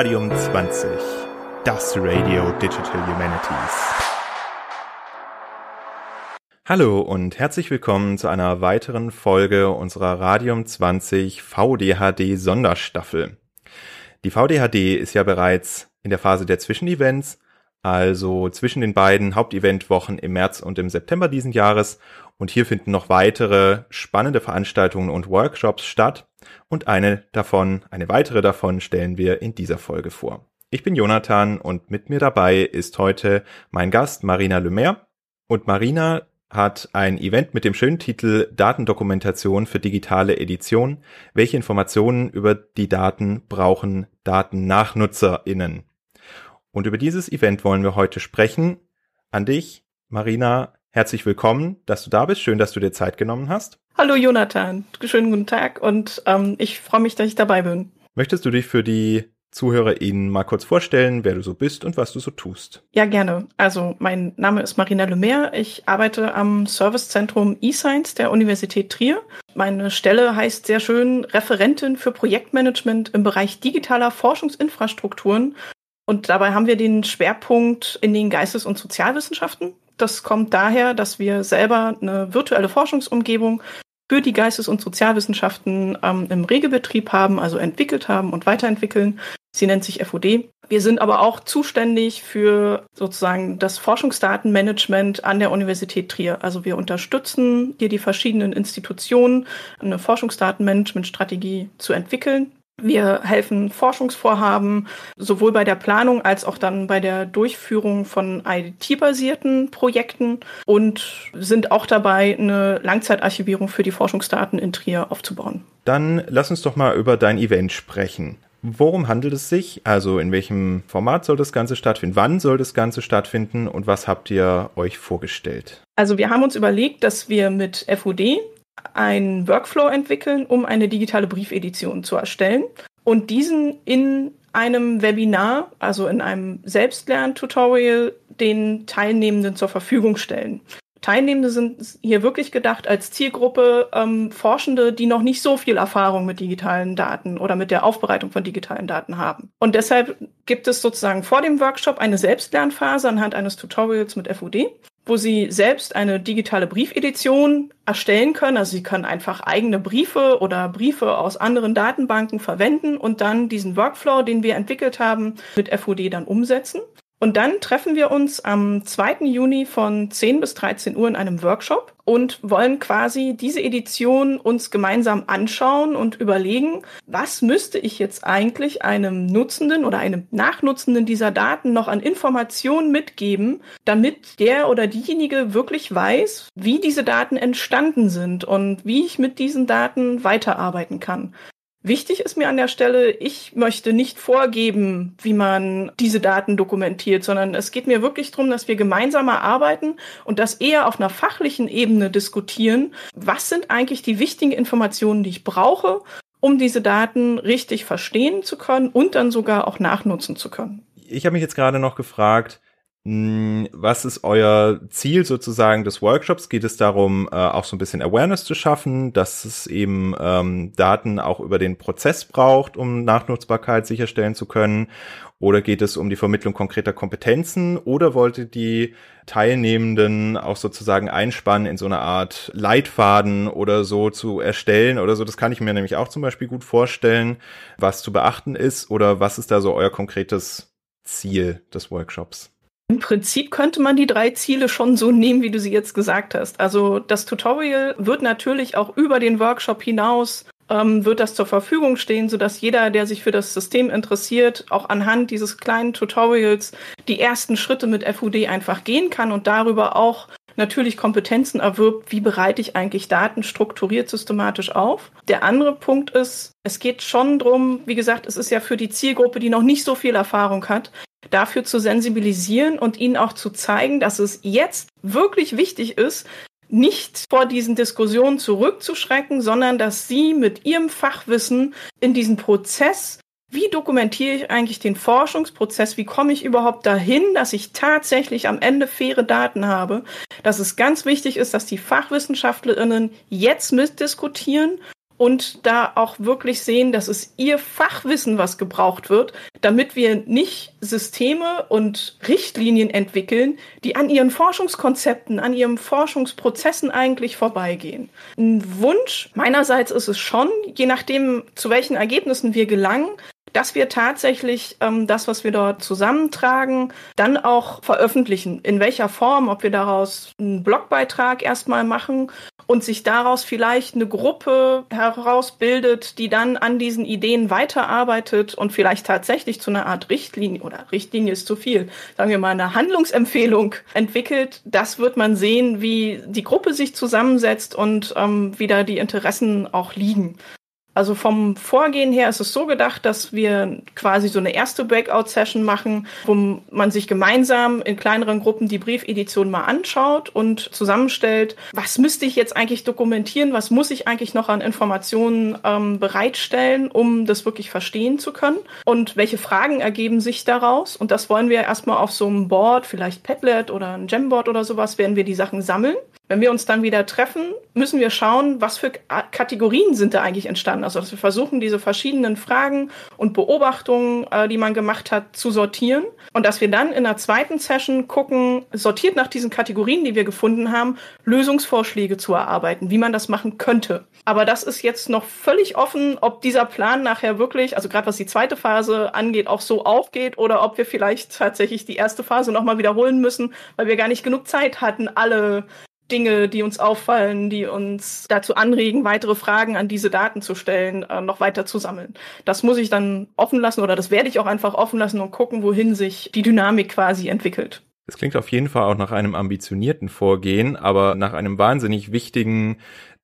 Radium 20, das Radio Digital Humanities. Hallo und herzlich willkommen zu einer weiteren Folge unserer Radium 20 VDHD Sonderstaffel. Die VDHD ist ja bereits in der Phase der Zwischenevents, also zwischen den beiden Haupteventwochen im März und im September diesen Jahres und hier finden noch weitere spannende Veranstaltungen und Workshops statt und eine davon, eine weitere davon stellen wir in dieser Folge vor. Ich bin Jonathan und mit mir dabei ist heute mein Gast Marina Lemaire. Und Marina hat ein Event mit dem schönen Titel Datendokumentation für digitale Edition. Welche Informationen über die Daten brauchen DatennachnutzerInnen? Und über dieses Event wollen wir heute sprechen. An dich, Marina, herzlich willkommen, dass du da bist. Schön, dass du dir Zeit genommen hast. Hallo Jonathan, schönen guten Tag und ähm, ich freue mich, dass ich dabei bin. Möchtest du dich für die ZuhörerInnen mal kurz vorstellen, wer du so bist und was du so tust? Ja, gerne. Also mein Name ist Marina Lemaire. Ich arbeite am Servicezentrum eScience der Universität Trier. Meine Stelle heißt sehr schön Referentin für Projektmanagement im Bereich digitaler Forschungsinfrastrukturen. Und dabei haben wir den Schwerpunkt in den Geistes- und Sozialwissenschaften. Das kommt daher, dass wir selber eine virtuelle Forschungsumgebung für die Geistes- und Sozialwissenschaften ähm, im Regelbetrieb haben, also entwickelt haben und weiterentwickeln. Sie nennt sich FOD. Wir sind aber auch zuständig für sozusagen das Forschungsdatenmanagement an der Universität Trier. Also wir unterstützen hier die verschiedenen Institutionen, eine Forschungsdatenmanagementstrategie zu entwickeln wir helfen Forschungsvorhaben sowohl bei der Planung als auch dann bei der Durchführung von IT-basierten Projekten und sind auch dabei, eine Langzeitarchivierung für die Forschungsdaten in Trier aufzubauen. Dann lass uns doch mal über dein Event sprechen. Worum handelt es sich? Also in welchem Format soll das Ganze stattfinden? Wann soll das Ganze stattfinden? Und was habt ihr euch vorgestellt? Also wir haben uns überlegt, dass wir mit FUD, einen Workflow entwickeln, um eine digitale Briefedition zu erstellen und diesen in einem Webinar, also in einem Selbstlern-Tutorial, den Teilnehmenden zur Verfügung stellen. Teilnehmende sind hier wirklich gedacht als Zielgruppe ähm, Forschende, die noch nicht so viel Erfahrung mit digitalen Daten oder mit der Aufbereitung von digitalen Daten haben. Und deshalb gibt es sozusagen vor dem Workshop eine Selbstlernphase anhand eines Tutorials mit FUD wo Sie selbst eine digitale Briefedition erstellen können. Also Sie können einfach eigene Briefe oder Briefe aus anderen Datenbanken verwenden und dann diesen Workflow, den wir entwickelt haben, mit FUD dann umsetzen. Und dann treffen wir uns am 2. Juni von 10 bis 13 Uhr in einem Workshop und wollen quasi diese Edition uns gemeinsam anschauen und überlegen, was müsste ich jetzt eigentlich einem Nutzenden oder einem Nachnutzenden dieser Daten noch an Informationen mitgeben, damit der oder diejenige wirklich weiß, wie diese Daten entstanden sind und wie ich mit diesen Daten weiterarbeiten kann. Wichtig ist mir an der Stelle, ich möchte nicht vorgeben, wie man diese Daten dokumentiert, sondern es geht mir wirklich darum, dass wir gemeinsam arbeiten und das eher auf einer fachlichen Ebene diskutieren. Was sind eigentlich die wichtigen Informationen, die ich brauche, um diese Daten richtig verstehen zu können und dann sogar auch nachnutzen zu können? Ich habe mich jetzt gerade noch gefragt, was ist euer Ziel sozusagen des Workshops? Geht es darum, äh, auch so ein bisschen Awareness zu schaffen, dass es eben ähm, Daten auch über den Prozess braucht, um Nachnutzbarkeit sicherstellen zu können? Oder geht es um die Vermittlung konkreter Kompetenzen? Oder wollte die Teilnehmenden auch sozusagen einspannen, in so eine Art Leitfaden oder so zu erstellen oder so? Das kann ich mir nämlich auch zum Beispiel gut vorstellen, was zu beachten ist. Oder was ist da so euer konkretes Ziel des Workshops? Im Prinzip könnte man die drei Ziele schon so nehmen, wie du sie jetzt gesagt hast. Also das Tutorial wird natürlich auch über den Workshop hinaus ähm, wird das zur Verfügung stehen, sodass jeder, der sich für das System interessiert, auch anhand dieses kleinen Tutorials die ersten Schritte mit FUD einfach gehen kann und darüber auch natürlich Kompetenzen erwirbt, wie bereite ich eigentlich Daten strukturiert systematisch auf. Der andere Punkt ist, es geht schon drum, wie gesagt, es ist ja für die Zielgruppe, die noch nicht so viel Erfahrung hat, dafür zu sensibilisieren und ihnen auch zu zeigen, dass es jetzt wirklich wichtig ist, nicht vor diesen Diskussionen zurückzuschrecken, sondern dass sie mit ihrem Fachwissen in diesen Prozess wie dokumentiere ich eigentlich den Forschungsprozess? Wie komme ich überhaupt dahin, dass ich tatsächlich am Ende faire Daten habe? Dass es ganz wichtig ist, dass die Fachwissenschaftlerinnen jetzt mitdiskutieren und da auch wirklich sehen, dass es ihr Fachwissen, was gebraucht wird, damit wir nicht Systeme und Richtlinien entwickeln, die an ihren Forschungskonzepten, an ihren Forschungsprozessen eigentlich vorbeigehen. Ein Wunsch meinerseits ist es schon, je nachdem, zu welchen Ergebnissen wir gelangen, dass wir tatsächlich ähm, das, was wir dort zusammentragen, dann auch veröffentlichen. In welcher Form, ob wir daraus einen Blogbeitrag erstmal machen und sich daraus vielleicht eine Gruppe herausbildet, die dann an diesen Ideen weiterarbeitet und vielleicht tatsächlich zu einer Art Richtlinie oder Richtlinie ist zu viel, sagen wir mal eine Handlungsempfehlung entwickelt. Das wird man sehen, wie die Gruppe sich zusammensetzt und ähm, wie da die Interessen auch liegen. Also vom Vorgehen her ist es so gedacht, dass wir quasi so eine erste Breakout-Session machen, wo man sich gemeinsam in kleineren Gruppen die Briefedition mal anschaut und zusammenstellt, was müsste ich jetzt eigentlich dokumentieren, was muss ich eigentlich noch an Informationen ähm, bereitstellen, um das wirklich verstehen zu können und welche Fragen ergeben sich daraus. Und das wollen wir erstmal auf so einem Board, vielleicht Padlet oder ein Jamboard oder sowas, werden wir die Sachen sammeln wenn wir uns dann wieder treffen, müssen wir schauen, was für Kategorien sind da eigentlich entstanden. Also, dass wir versuchen, diese verschiedenen Fragen und Beobachtungen, äh, die man gemacht hat, zu sortieren. Und dass wir dann in der zweiten Session gucken, sortiert nach diesen Kategorien, die wir gefunden haben, Lösungsvorschläge zu erarbeiten, wie man das machen könnte. Aber das ist jetzt noch völlig offen, ob dieser Plan nachher wirklich, also gerade was die zweite Phase angeht, auch so aufgeht oder ob wir vielleicht tatsächlich die erste Phase nochmal wiederholen müssen, weil wir gar nicht genug Zeit hatten, alle Dinge, die uns auffallen, die uns dazu anregen, weitere Fragen an diese Daten zu stellen, äh, noch weiter zu sammeln. Das muss ich dann offen lassen oder das werde ich auch einfach offen lassen und gucken, wohin sich die Dynamik quasi entwickelt. Es klingt auf jeden Fall auch nach einem ambitionierten Vorgehen, aber nach einem wahnsinnig wichtigen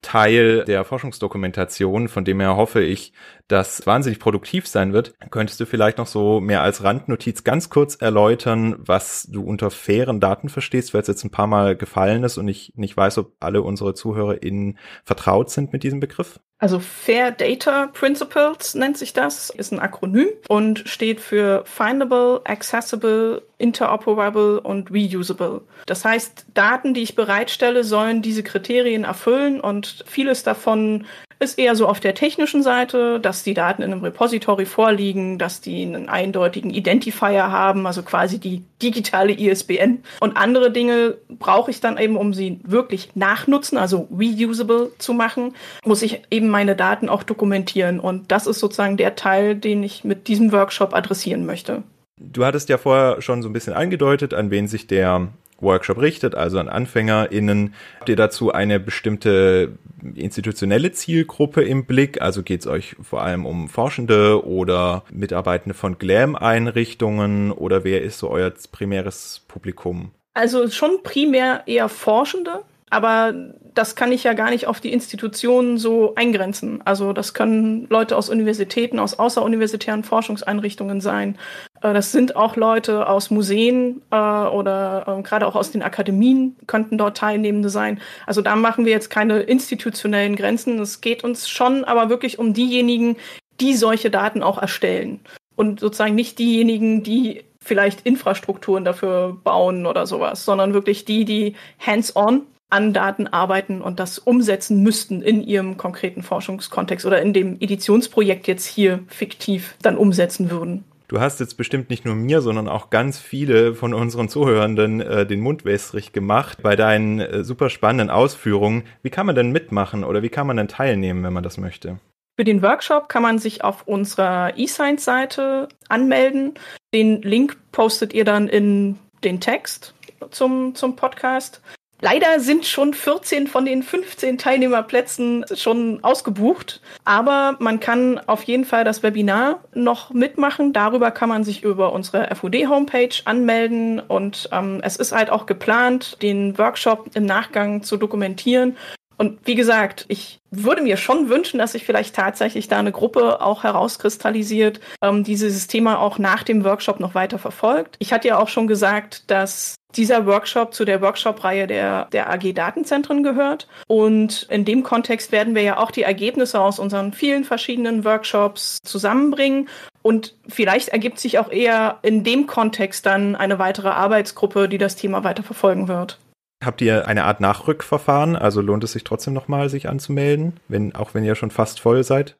Teil der Forschungsdokumentation, von dem her hoffe ich, dass wahnsinnig produktiv sein wird. Könntest du vielleicht noch so mehr als Randnotiz ganz kurz erläutern, was du unter fairen Daten verstehst, weil es jetzt ein paar Mal gefallen ist und ich nicht weiß, ob alle unsere ZuhörerInnen vertraut sind mit diesem Begriff? Also Fair Data Principles nennt sich das, ist ein Akronym und steht für Findable, Accessible, Interoperable und Reusable. Das heißt, Daten, die ich bereitstelle, sollen diese Kriterien erfüllen und vieles davon ist eher so auf der technischen Seite, dass die Daten in einem Repository vorliegen, dass die einen eindeutigen Identifier haben, also quasi die digitale ISBN. Und andere Dinge brauche ich dann eben, um sie wirklich nachnutzen, also reusable zu machen, muss ich eben meine Daten auch dokumentieren. Und das ist sozusagen der Teil, den ich mit diesem Workshop adressieren möchte. Du hattest ja vorher schon so ein bisschen angedeutet, an wen sich der Workshop richtet, also an AnfängerInnen. Habt ihr dazu eine bestimmte institutionelle Zielgruppe im Blick? Also geht es euch vor allem um Forschende oder Mitarbeitende von GLAM-Einrichtungen oder wer ist so euer primäres Publikum? Also schon primär eher Forschende, aber das kann ich ja gar nicht auf die Institutionen so eingrenzen. Also das können Leute aus Universitäten, aus außeruniversitären Forschungseinrichtungen sein. Äh, das sind auch Leute aus Museen äh, oder äh, gerade auch aus den Akademien könnten dort Teilnehmende sein. Also da machen wir jetzt keine institutionellen Grenzen. Es geht uns schon aber wirklich um diejenigen, die solche Daten auch erstellen. Und sozusagen nicht diejenigen, die vielleicht Infrastrukturen dafür bauen oder sowas, sondern wirklich die, die hands-on an Daten arbeiten und das umsetzen müssten in ihrem konkreten Forschungskontext oder in dem Editionsprojekt jetzt hier fiktiv dann umsetzen würden. Du hast jetzt bestimmt nicht nur mir, sondern auch ganz viele von unseren Zuhörenden äh, den Mund wässrig gemacht bei deinen äh, super spannenden Ausführungen. Wie kann man denn mitmachen oder wie kann man denn teilnehmen, wenn man das möchte? Für den Workshop kann man sich auf unserer eScience-Seite anmelden. Den Link postet ihr dann in den Text zum, zum Podcast. Leider sind schon 14 von den 15 Teilnehmerplätzen schon ausgebucht, aber man kann auf jeden Fall das Webinar noch mitmachen. Darüber kann man sich über unsere FUD-Homepage anmelden und ähm, es ist halt auch geplant, den Workshop im Nachgang zu dokumentieren. Und wie gesagt, ich würde mir schon wünschen, dass sich vielleicht tatsächlich da eine Gruppe auch herauskristallisiert, ähm, dieses Thema auch nach dem Workshop noch weiter verfolgt. Ich hatte ja auch schon gesagt, dass dieser Workshop zu der Workshop-Reihe der, der AG Datenzentren gehört. Und in dem Kontext werden wir ja auch die Ergebnisse aus unseren vielen verschiedenen Workshops zusammenbringen. Und vielleicht ergibt sich auch eher in dem Kontext dann eine weitere Arbeitsgruppe, die das Thema weiter verfolgen wird. Habt ihr eine Art Nachrückverfahren? Also lohnt es sich trotzdem nochmal, sich anzumelden, wenn, auch wenn ihr schon fast voll seid?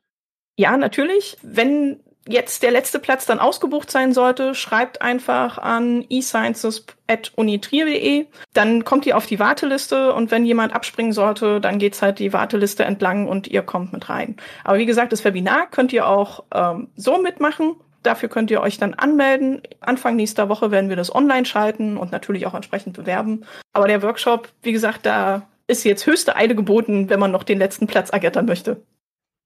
Ja, natürlich. Wenn jetzt der letzte Platz dann ausgebucht sein sollte, schreibt einfach an esciences.unitrier.de. Dann kommt ihr auf die Warteliste und wenn jemand abspringen sollte, dann geht's halt die Warteliste entlang und ihr kommt mit rein. Aber wie gesagt, das Webinar könnt ihr auch ähm, so mitmachen. Dafür könnt ihr euch dann anmelden. Anfang nächster Woche werden wir das online schalten und natürlich auch entsprechend bewerben. Aber der Workshop, wie gesagt, da ist jetzt höchste Eile geboten, wenn man noch den letzten Platz ergattern möchte.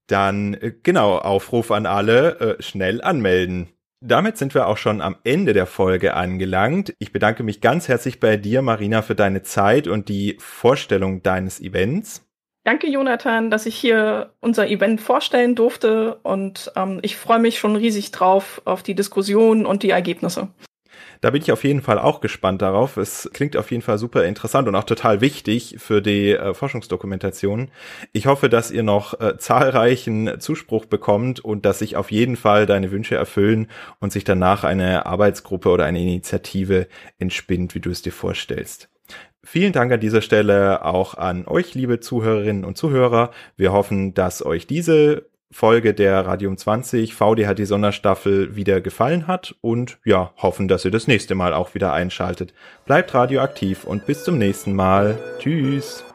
Dann äh, genau, Aufruf an alle, äh, schnell anmelden. Damit sind wir auch schon am Ende der Folge angelangt. Ich bedanke mich ganz herzlich bei dir, Marina, für deine Zeit und die Vorstellung deines Events. Danke, Jonathan, dass ich hier unser Event vorstellen durfte und ähm, ich freue mich schon riesig drauf auf die Diskussion und die Ergebnisse. Da bin ich auf jeden Fall auch gespannt darauf. Es klingt auf jeden Fall super interessant und auch total wichtig für die äh, Forschungsdokumentation. Ich hoffe, dass ihr noch äh, zahlreichen Zuspruch bekommt und dass sich auf jeden Fall deine Wünsche erfüllen und sich danach eine Arbeitsgruppe oder eine Initiative entspinnt, wie du es dir vorstellst. Vielen Dank an dieser Stelle auch an euch, liebe Zuhörerinnen und Zuhörer. Wir hoffen, dass euch diese Folge der Radium 20 VDHD Sonderstaffel wieder gefallen hat und ja, hoffen, dass ihr das nächste Mal auch wieder einschaltet. Bleibt radioaktiv und bis zum nächsten Mal. Tschüss.